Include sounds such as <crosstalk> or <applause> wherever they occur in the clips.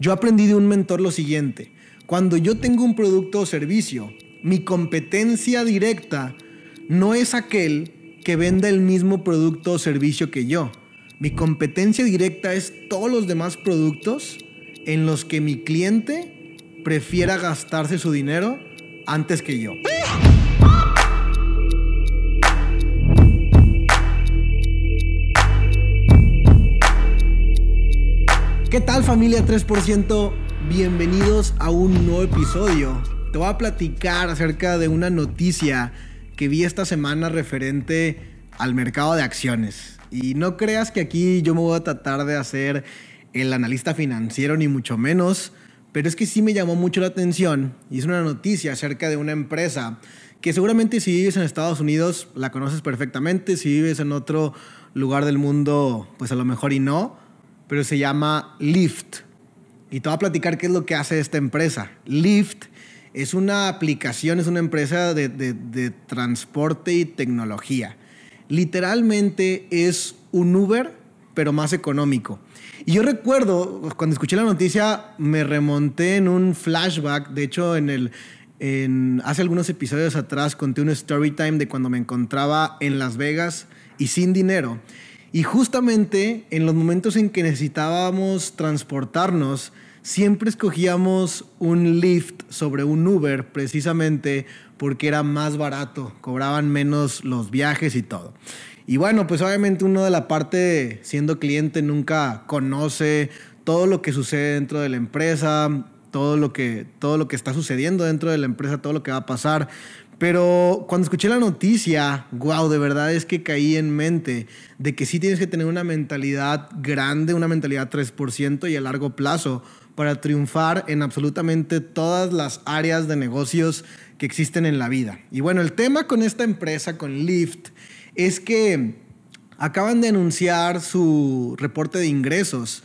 Yo aprendí de un mentor lo siguiente. Cuando yo tengo un producto o servicio, mi competencia directa no es aquel que venda el mismo producto o servicio que yo. Mi competencia directa es todos los demás productos en los que mi cliente prefiera gastarse su dinero antes que yo. ¿Qué tal familia 3%? Bienvenidos a un nuevo episodio. Te voy a platicar acerca de una noticia que vi esta semana referente al mercado de acciones. Y no creas que aquí yo me voy a tratar de hacer el analista financiero ni mucho menos, pero es que sí me llamó mucho la atención y es una noticia acerca de una empresa que seguramente si vives en Estados Unidos la conoces perfectamente, si vives en otro lugar del mundo pues a lo mejor y no pero se llama Lyft. Y te voy a platicar qué es lo que hace esta empresa. Lyft es una aplicación, es una empresa de, de transporte y tecnología. Literalmente es un Uber, pero más económico. Y yo recuerdo, cuando escuché la noticia, me remonté en un flashback. De hecho, en el, en, hace algunos episodios atrás conté un story time de cuando me encontraba en Las Vegas y sin dinero. Y justamente en los momentos en que necesitábamos transportarnos, siempre escogíamos un Lyft sobre un Uber precisamente porque era más barato, cobraban menos los viajes y todo. Y bueno, pues obviamente uno de la parte siendo cliente nunca conoce todo lo que sucede dentro de la empresa, todo lo que, todo lo que está sucediendo dentro de la empresa, todo lo que va a pasar. Pero cuando escuché la noticia, wow, de verdad es que caí en mente de que sí tienes que tener una mentalidad grande, una mentalidad 3% y a largo plazo para triunfar en absolutamente todas las áreas de negocios que existen en la vida. Y bueno, el tema con esta empresa, con Lyft, es que acaban de anunciar su reporte de ingresos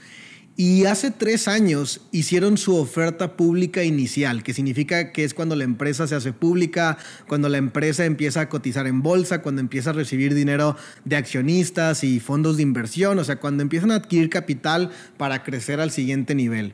y hace tres años hicieron su oferta pública inicial, que significa que es cuando la empresa se hace pública, cuando la empresa empieza a cotizar en bolsa, cuando empieza a recibir dinero de accionistas y fondos de inversión, o sea, cuando empiezan a adquirir capital para crecer al siguiente nivel.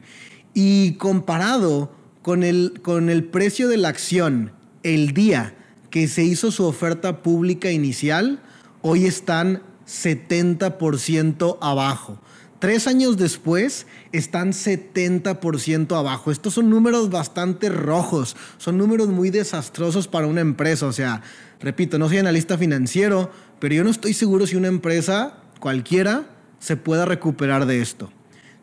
Y comparado con el, con el precio de la acción el día que se hizo su oferta pública inicial, hoy están 70% abajo. Tres años después están 70% abajo. Estos son números bastante rojos, son números muy desastrosos para una empresa. O sea, repito, no soy analista financiero, pero yo no estoy seguro si una empresa cualquiera se pueda recuperar de esto.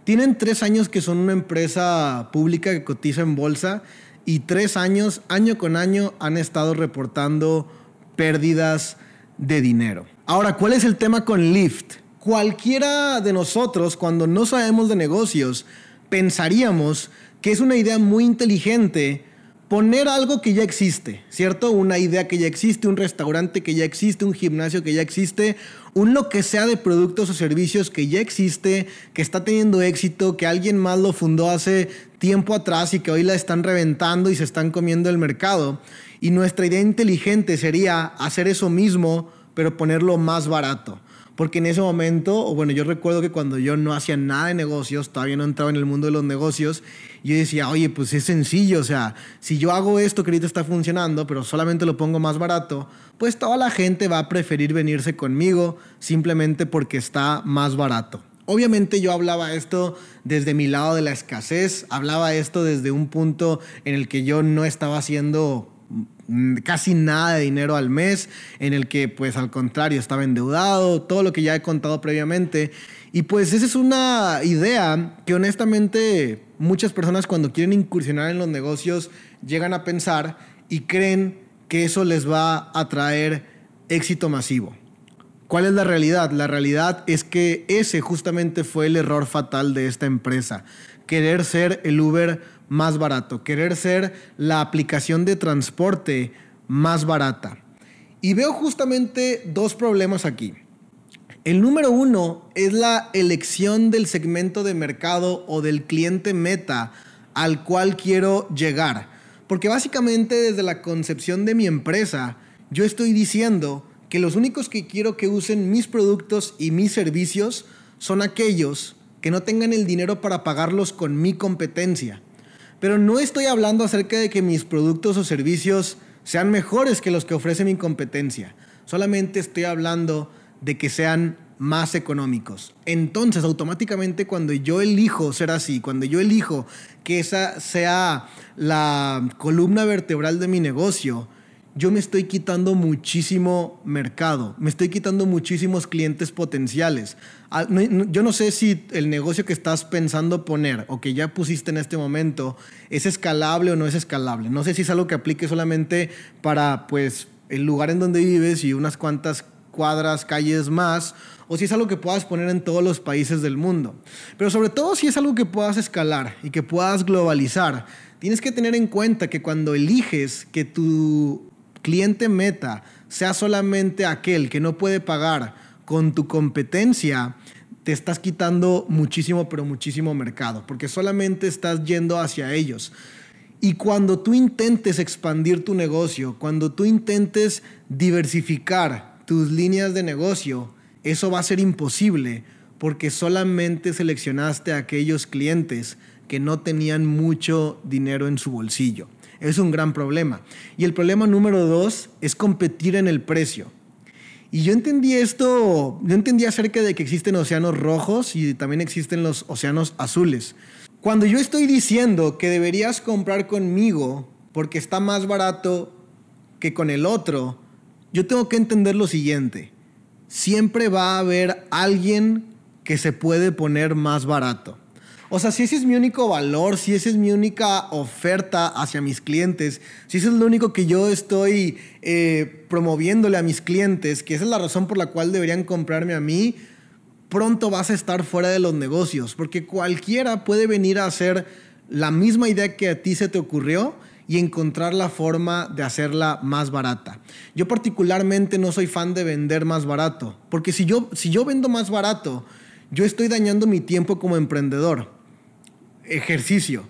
Tienen tres años que son una empresa pública que cotiza en bolsa y tres años, año con año, han estado reportando pérdidas de dinero. Ahora, ¿cuál es el tema con Lyft? Cualquiera de nosotros, cuando no sabemos de negocios, pensaríamos que es una idea muy inteligente poner algo que ya existe, ¿cierto? Una idea que ya existe, un restaurante que ya existe, un gimnasio que ya existe, un lo que sea de productos o servicios que ya existe, que está teniendo éxito, que alguien más lo fundó hace tiempo atrás y que hoy la están reventando y se están comiendo el mercado. Y nuestra idea inteligente sería hacer eso mismo, pero ponerlo más barato. Porque en ese momento, bueno, yo recuerdo que cuando yo no hacía nada de negocios, todavía no entraba en el mundo de los negocios, yo decía, oye, pues es sencillo, o sea, si yo hago esto que está funcionando, pero solamente lo pongo más barato, pues toda la gente va a preferir venirse conmigo simplemente porque está más barato. Obviamente yo hablaba esto desde mi lado de la escasez, hablaba esto desde un punto en el que yo no estaba haciendo casi nada de dinero al mes, en el que pues al contrario estaba endeudado, todo lo que ya he contado previamente. Y pues esa es una idea que honestamente muchas personas cuando quieren incursionar en los negocios llegan a pensar y creen que eso les va a traer éxito masivo. ¿Cuál es la realidad? La realidad es que ese justamente fue el error fatal de esta empresa. Querer ser el Uber más barato, querer ser la aplicación de transporte más barata. Y veo justamente dos problemas aquí. El número uno es la elección del segmento de mercado o del cliente meta al cual quiero llegar. Porque básicamente desde la concepción de mi empresa, yo estoy diciendo que los únicos que quiero que usen mis productos y mis servicios son aquellos que no tengan el dinero para pagarlos con mi competencia. Pero no estoy hablando acerca de que mis productos o servicios sean mejores que los que ofrece mi competencia. Solamente estoy hablando de que sean más económicos. Entonces, automáticamente cuando yo elijo ser así, cuando yo elijo que esa sea la columna vertebral de mi negocio, yo me estoy quitando muchísimo mercado, me estoy quitando muchísimos clientes potenciales. Ah, yo no sé si el negocio que estás pensando poner o que ya pusiste en este momento es escalable o no es escalable. No sé si es algo que aplique solamente para pues el lugar en donde vives y unas cuantas cuadras, calles más, o si es algo que puedas poner en todos los países del mundo. Pero sobre todo si es algo que puedas escalar y que puedas globalizar, tienes que tener en cuenta que cuando eliges que tu cliente meta sea solamente aquel que no puede pagar con tu competencia, te estás quitando muchísimo, pero muchísimo mercado, porque solamente estás yendo hacia ellos. Y cuando tú intentes expandir tu negocio, cuando tú intentes diversificar tus líneas de negocio, eso va a ser imposible porque solamente seleccionaste a aquellos clientes que no tenían mucho dinero en su bolsillo. Es un gran problema. Y el problema número dos es competir en el precio. Y yo entendí esto, yo entendí acerca de que existen océanos rojos y también existen los océanos azules. Cuando yo estoy diciendo que deberías comprar conmigo porque está más barato que con el otro, yo tengo que entender lo siguiente. Siempre va a haber alguien que se puede poner más barato. O sea, si ese es mi único valor, si esa es mi única oferta hacia mis clientes, si eso es lo único que yo estoy eh, promoviéndole a mis clientes, que esa es la razón por la cual deberían comprarme a mí, pronto vas a estar fuera de los negocios, porque cualquiera puede venir a hacer la misma idea que a ti se te ocurrió y encontrar la forma de hacerla más barata. Yo particularmente no soy fan de vender más barato, porque si yo, si yo vendo más barato, yo estoy dañando mi tiempo como emprendedor ejercicio.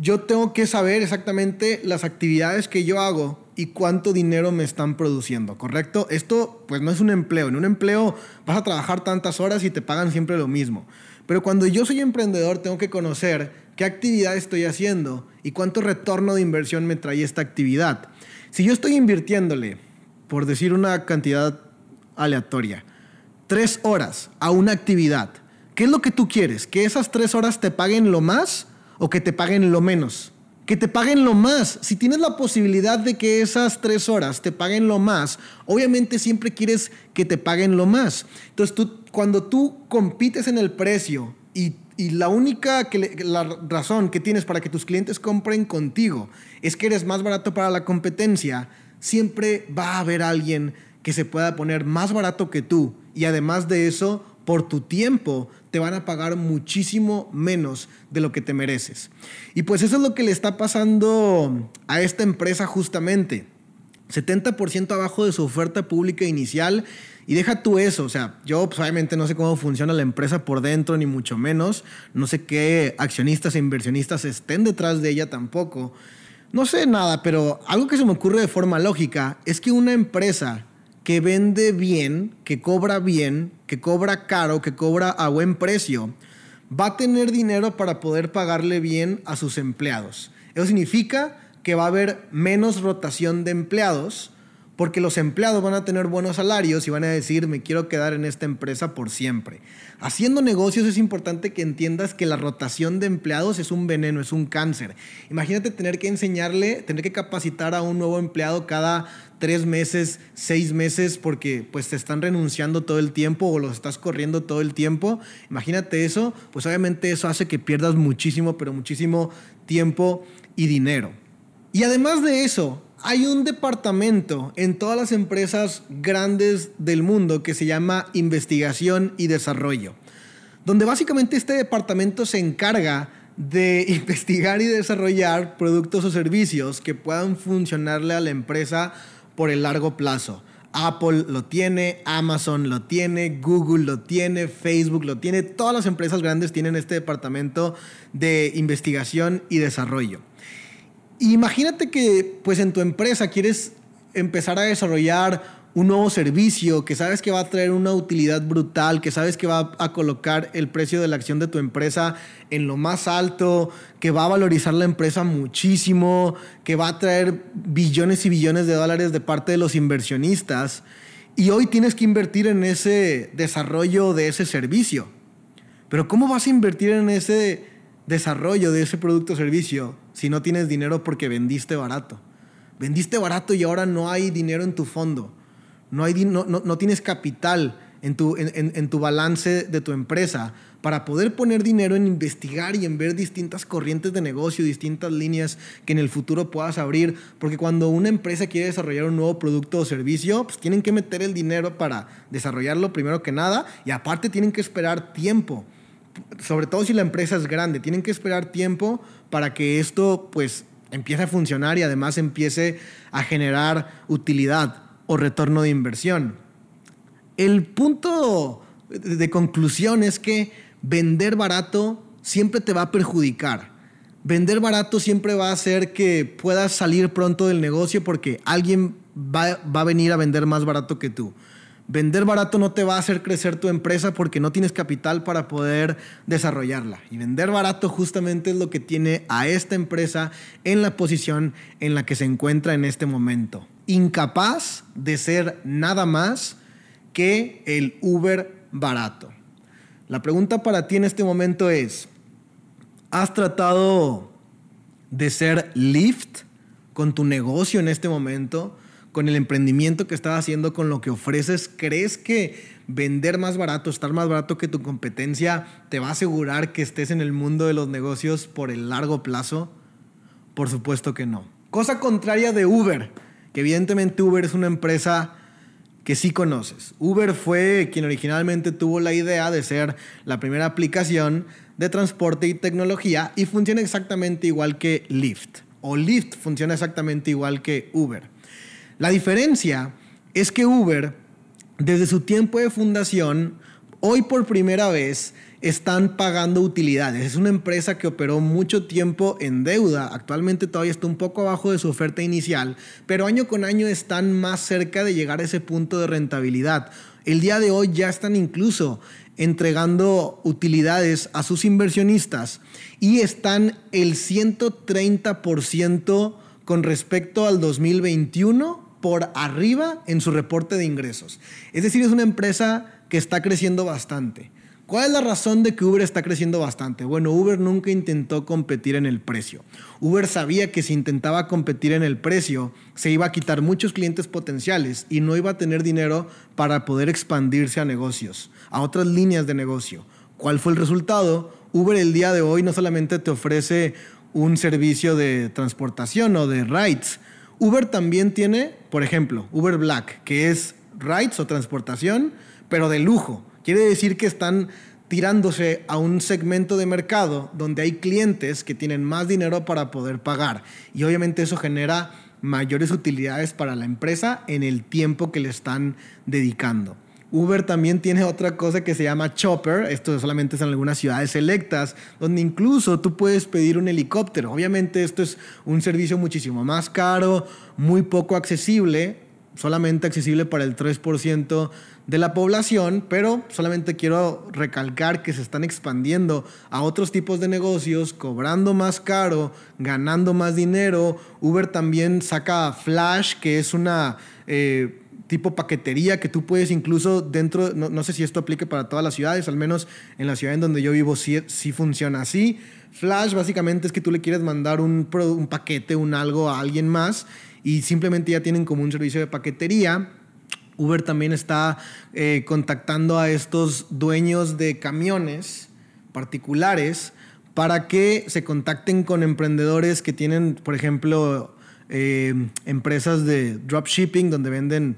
Yo tengo que saber exactamente las actividades que yo hago y cuánto dinero me están produciendo, ¿correcto? Esto pues no es un empleo. En un empleo vas a trabajar tantas horas y te pagan siempre lo mismo. Pero cuando yo soy emprendedor tengo que conocer qué actividad estoy haciendo y cuánto retorno de inversión me trae esta actividad. Si yo estoy invirtiéndole, por decir una cantidad aleatoria, tres horas a una actividad, ¿Qué es lo que tú quieres? ¿Que esas tres horas te paguen lo más o que te paguen lo menos? Que te paguen lo más. Si tienes la posibilidad de que esas tres horas te paguen lo más, obviamente siempre quieres que te paguen lo más. Entonces, tú, cuando tú compites en el precio y, la única razón que tienes para que tus clientes compren contigo es que eres más barato para la competencia, siempre va a haber alguien que se pueda poner más barato que tú. Y además de eso, por tu tiempo te van a pagar muchísimo menos de lo que te mereces. Y pues eso es lo que le está pasando a esta empresa justamente. 70% abajo de su oferta pública inicial. Y deja tú eso, o sea, yo pues, obviamente no sé cómo funciona la empresa por dentro, ni mucho menos. No sé qué accionistas e inversionistas estén detrás de ella tampoco. No sé nada, pero algo que se me ocurre de forma lógica es que una empresa que vende bien, que cobra bien, que cobra caro, que cobra a buen precio, va a tener dinero para poder pagarle bien a sus empleados. Eso significa que va a haber menos rotación de empleados porque los empleados van a tener buenos salarios y van a decir, me quiero quedar en esta empresa por siempre. Haciendo negocios es importante que entiendas que la rotación de empleados es un veneno, es un cáncer. Imagínate tener que enseñarle, tener que capacitar a un nuevo empleado cada tres meses, seis meses, porque pues te están renunciando todo el tiempo o los estás corriendo todo el tiempo. Imagínate eso, pues obviamente eso hace que pierdas muchísimo, pero muchísimo tiempo y dinero. Y además de eso, hay un departamento en todas las empresas grandes del mundo que se llama investigación y desarrollo, donde básicamente este departamento se encarga de <laughs> investigar y desarrollar productos o servicios que puedan funcionarle a la empresa por el largo plazo. Apple lo tiene, Amazon lo tiene, Google lo tiene, Facebook lo tiene, todas las empresas grandes tienen este departamento de investigación y desarrollo. Imagínate que pues en tu empresa quieres empezar a desarrollar un nuevo servicio que sabes que va a traer una utilidad brutal, que sabes que va a colocar el precio de la acción de tu empresa en lo más alto, que va a valorizar la empresa muchísimo, que va a traer billones y billones de dólares de parte de los inversionistas. Y hoy tienes que invertir en ese desarrollo de ese servicio. Pero ¿cómo vas a invertir en ese desarrollo de ese producto o servicio si no tienes dinero porque vendiste barato? Vendiste barato y ahora no hay dinero en tu fondo. No, hay, no, no, tienes capital en tu, en, en tu balance de tu empresa para poder poner dinero en investigar y en ver distintas corrientes de negocio, distintas líneas que en el futuro puedas abrir. Porque cuando una empresa quiere desarrollar un nuevo producto o servicio, pues tienen que meter el dinero para desarrollarlo primero que nada y aparte tienen que esperar tiempo. Sobre todo si la empresa es grande, tienen que esperar tiempo para que esto pues empiece a funcionar y además empiece a generar utilidad o retorno de inversión. El punto de conclusión es que vender barato siempre te va a perjudicar. Vender barato siempre va a hacer que puedas salir pronto del negocio porque alguien va, va, a venir a vender más barato que tú. Vender barato no te va a hacer crecer tu empresa porque no tienes capital para poder desarrollarla. Y vender barato justamente es lo que tiene a esta empresa en la posición en la que se encuentra en este momento. Incapaz de ser nada más que el Uber barato. La pregunta para ti en este momento es, ¿has tratado de ser Lyft con tu negocio en este momento? Con el emprendimiento que estás haciendo, con lo que ofreces, ¿crees que vender más barato, estar más barato que tu competencia, te va a asegurar que estés en el mundo de los negocios por el largo plazo? Por supuesto que no. Cosa contraria de Uber, que evidentemente Uber es una empresa que sí conoces. Uber fue quien originalmente tuvo la idea de ser la primera aplicación de transporte y tecnología y funciona exactamente igual que Lyft. O Lyft funciona exactamente igual que Uber. La diferencia es que Uber, desde su tiempo de fundación, hoy por primera vez están pagando utilidades. Es una empresa que operó mucho tiempo en deuda. Actualmente todavía está un poco abajo de su oferta inicial, pero año con año están más cerca de llegar a ese punto de rentabilidad. El día de hoy ya están incluso entregando utilidades a sus inversionistas y están el 130% con respecto al 2021 por arriba en su reporte de ingresos. Es decir, es una empresa que está creciendo bastante. ¿Cuál es la razón de que Uber está creciendo bastante? Bueno, Uber nunca intentó competir en el precio. Uber sabía que si intentaba competir en el precio, se iba a quitar muchos clientes potenciales y no iba a tener dinero para poder expandirse a negocios, a otras líneas de negocio. ¿Cuál fue el resultado? Uber el día de hoy no solamente te ofrece un servicio de transportación o de rides, Uber también tiene, por ejemplo, Uber Black, que es rides o transportación, pero de lujo. Quiere decir que están tirándose a un segmento de mercado donde hay clientes que tienen más dinero para poder pagar. Y obviamente eso genera mayores utilidades para la empresa en el tiempo que le están dedicando. Uber también tiene otra cosa que se llama Chopper. Esto solamente es en algunas ciudades selectas, donde incluso tú puedes pedir un helicóptero. Obviamente esto es un servicio muchísimo más caro, muy poco accesible, solamente accesible para el 3% de la población, pero solamente quiero recalcar que se están expandiendo a otros tipos de negocios, cobrando más caro, ganando más dinero. Uber también saca Flash, que es una... Eh, tipo paquetería que tú puedes incluso dentro, no, sé si esto aplique para todas las ciudades, al menos en la ciudad en donde yo vivo sí, sí funciona así. Flash básicamente es que tú le quieres mandar un, un paquete, un algo a alguien más y simplemente ya tienen como un servicio de paquetería. Uber también está eh, contactando a estos dueños de camiones particulares para que se contacten con emprendedores que tienen, por ejemplo, eh, empresas de dropshipping donde venden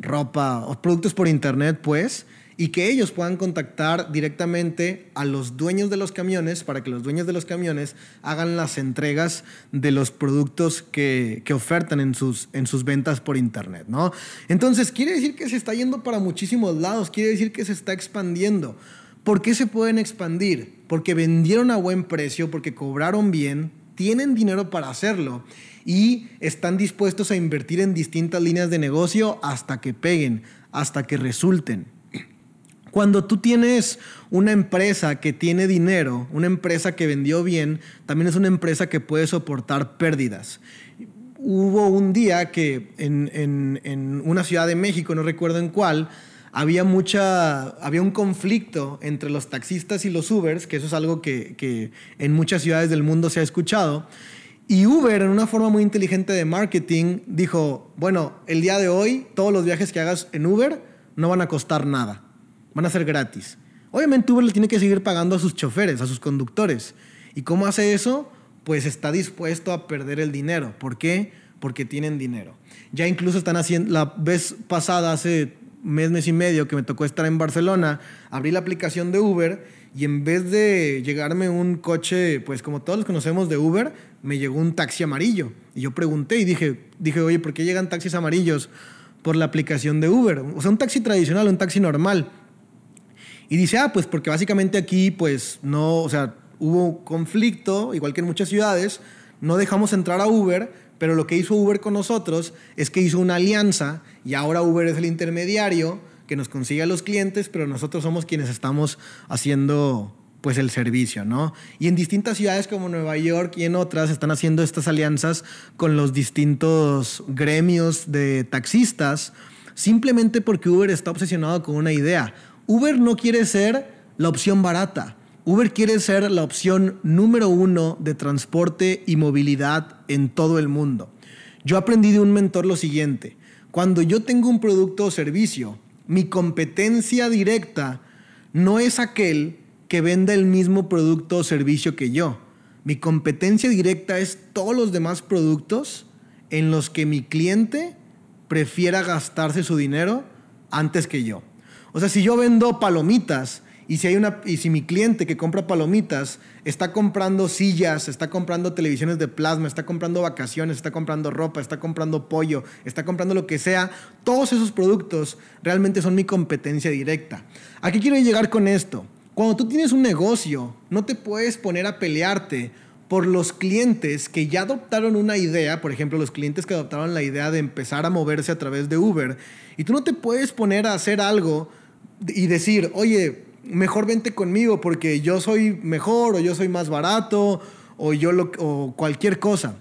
ropa o productos por internet, pues, y que ellos puedan contactar directamente a los dueños de los camiones para que los dueños de los camiones hagan las entregas de los productos que, que ofertan en sus, en sus ventas por internet, ¿no? Entonces, quiere decir que se está yendo para muchísimos lados, quiere decir que se está expandiendo. ¿Por qué se pueden expandir? Porque vendieron a buen precio, porque cobraron bien, tienen dinero para hacerlo y están dispuestos a invertir en distintas líneas de negocio hasta que peguen, hasta que resulten. Cuando tú tienes una empresa que tiene dinero, una empresa que vendió bien, también es una empresa que puede soportar pérdidas. Hubo un día que en, una ciudad de México, no recuerdo en cuál, había mucha, había un conflicto entre los taxistas y los Ubers, que eso es algo que, que en muchas ciudades del mundo se ha escuchado. Y Uber, en una forma muy inteligente de marketing, dijo, bueno, el día de hoy todos los viajes que hagas en Uber no van a costar nada van a ser gratis. Obviamente Uber le tiene que seguir pagando a sus choferes, a sus conductores. ¿Y cómo hace eso? Pues está dispuesto a perder el dinero. ¿Por qué? Porque tienen dinero. Ya incluso están haciendo, la vez pasada, hace mes, mes y medio que me tocó estar en Barcelona, abrí la aplicación de Uber y en vez de llegarme un coche, pues como todos los conocemos de Uber, me llegó un taxi amarillo. Y yo pregunté y dije, dije, oye, ¿por qué llegan taxis amarillos por la aplicación de Uber? O sea, un taxi tradicional, un taxi normal. Y dice, ah, pues porque básicamente aquí, pues no, o sea, hubo conflicto, igual que en muchas ciudades, no dejamos entrar a Uber, pero lo que hizo Uber con nosotros es que hizo una alianza y ahora Uber es el intermediario que nos consigue a los clientes, pero nosotros somos quienes estamos haciendo pues el servicio, ¿no? Y en distintas ciudades como Nueva York y en otras están haciendo estas alianzas con los distintos gremios de taxistas, simplemente porque Uber está obsesionado con una idea. Uber no quiere ser la opción barata. Uber quiere ser la opción número uno de transporte y movilidad en todo el mundo. Yo aprendí de un mentor lo siguiente. Cuando yo tengo un producto o servicio, mi competencia directa no es aquel que venda el mismo producto o servicio que yo. Mi competencia directa es todos los demás productos en los que mi cliente prefiera gastarse su dinero antes que yo. O sea, si yo vendo palomitas y si, hay una, y si mi cliente que compra palomitas está comprando sillas, está comprando televisiones de plasma, está comprando vacaciones, está comprando ropa, está comprando pollo, está comprando lo que sea, todos esos productos realmente son mi competencia directa. ¿A qué quiero llegar con esto? Cuando tú tienes un negocio, no te puedes poner a pelearte por los clientes que ya adoptaron una idea, por ejemplo, los clientes que adoptaron la idea de empezar a moverse a través de Uber, y tú no te puedes poner a hacer algo y decir, oye, mejor vente conmigo porque yo soy mejor o yo soy más barato o, yo o cualquier cosa.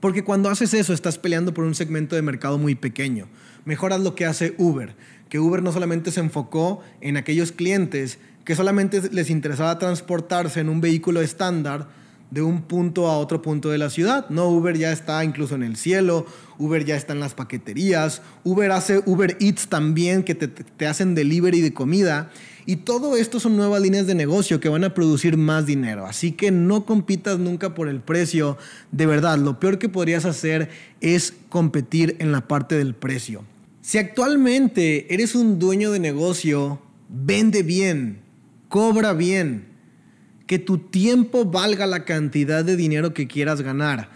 Porque cuando haces eso estás peleando por un segmento de mercado muy pequeño. Mejor haz lo que hace Uber, que Uber no solamente se enfocó en aquellos clientes que solamente les interesaba transportarse en un vehículo estándar, de un punto a otro punto de la ciudad. No, Uber ya está incluso en el cielo, Uber ya está en las paqueterías, Uber hace Uber Eats también, que te, te, hacen delivery de comida. Y todo esto son nuevas líneas de negocio que van a producir más dinero. Así que no compitas nunca por el precio. De verdad, lo peor que podrías hacer es competir en la parte del precio. Si actualmente eres un dueño de negocio, vende bien, cobra bien, que tu tiempo valga la cantidad de dinero que quieras ganar.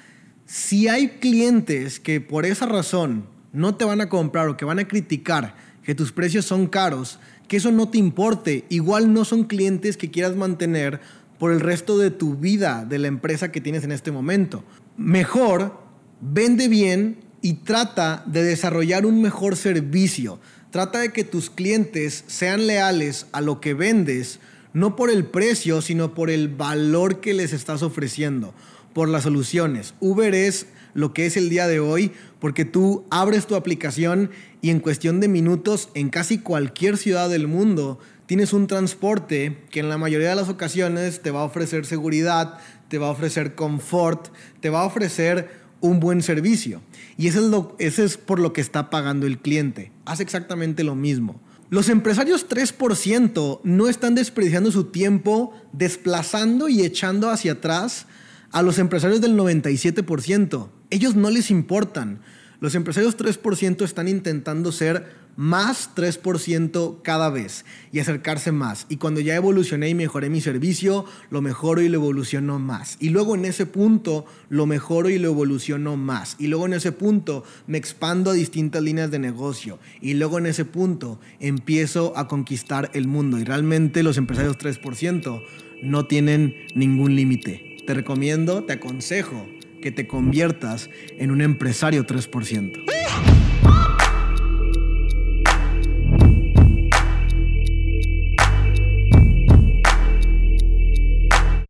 Si hay clientes que por esa razón no te van a comprar o que van a criticar que tus precios son caros, que eso no te importe, igual no son clientes que quieras mantener por el resto de tu vida de la empresa que tienes en este momento. Mejor, vende bien y trata de desarrollar un mejor servicio. Trata de que tus clientes sean leales a lo que vendes no por el precio, sino por el valor que les estás ofreciendo, por las soluciones. Uber es lo que es el día de hoy porque tú abres tu aplicación y en cuestión de minutos en casi cualquier ciudad del mundo tienes un transporte que en la mayoría de las ocasiones te va a ofrecer seguridad, te va a ofrecer confort, te va a ofrecer un buen servicio. Y eso es, es por lo que está pagando el cliente. Hace exactamente lo mismo. Los empresarios 3% no están desperdiciando su tiempo desplazando y echando hacia atrás a los empresarios del 97%. Ellos no les importan. Los empresarios 3% están intentando ser más 3% cada vez y acercarse más. Y cuando ya evolucioné y mejoré mi servicio, lo mejoro y lo evoluciono más. Y luego en ese punto lo mejoro y lo evoluciono más. Y luego en ese punto me expando a distintas líneas de negocio. Y luego en ese punto empiezo a conquistar el mundo. Y realmente los empresarios 3% no tienen ningún límite. te recomiendo, te aconsejo que te conviertas en un empresario 3%.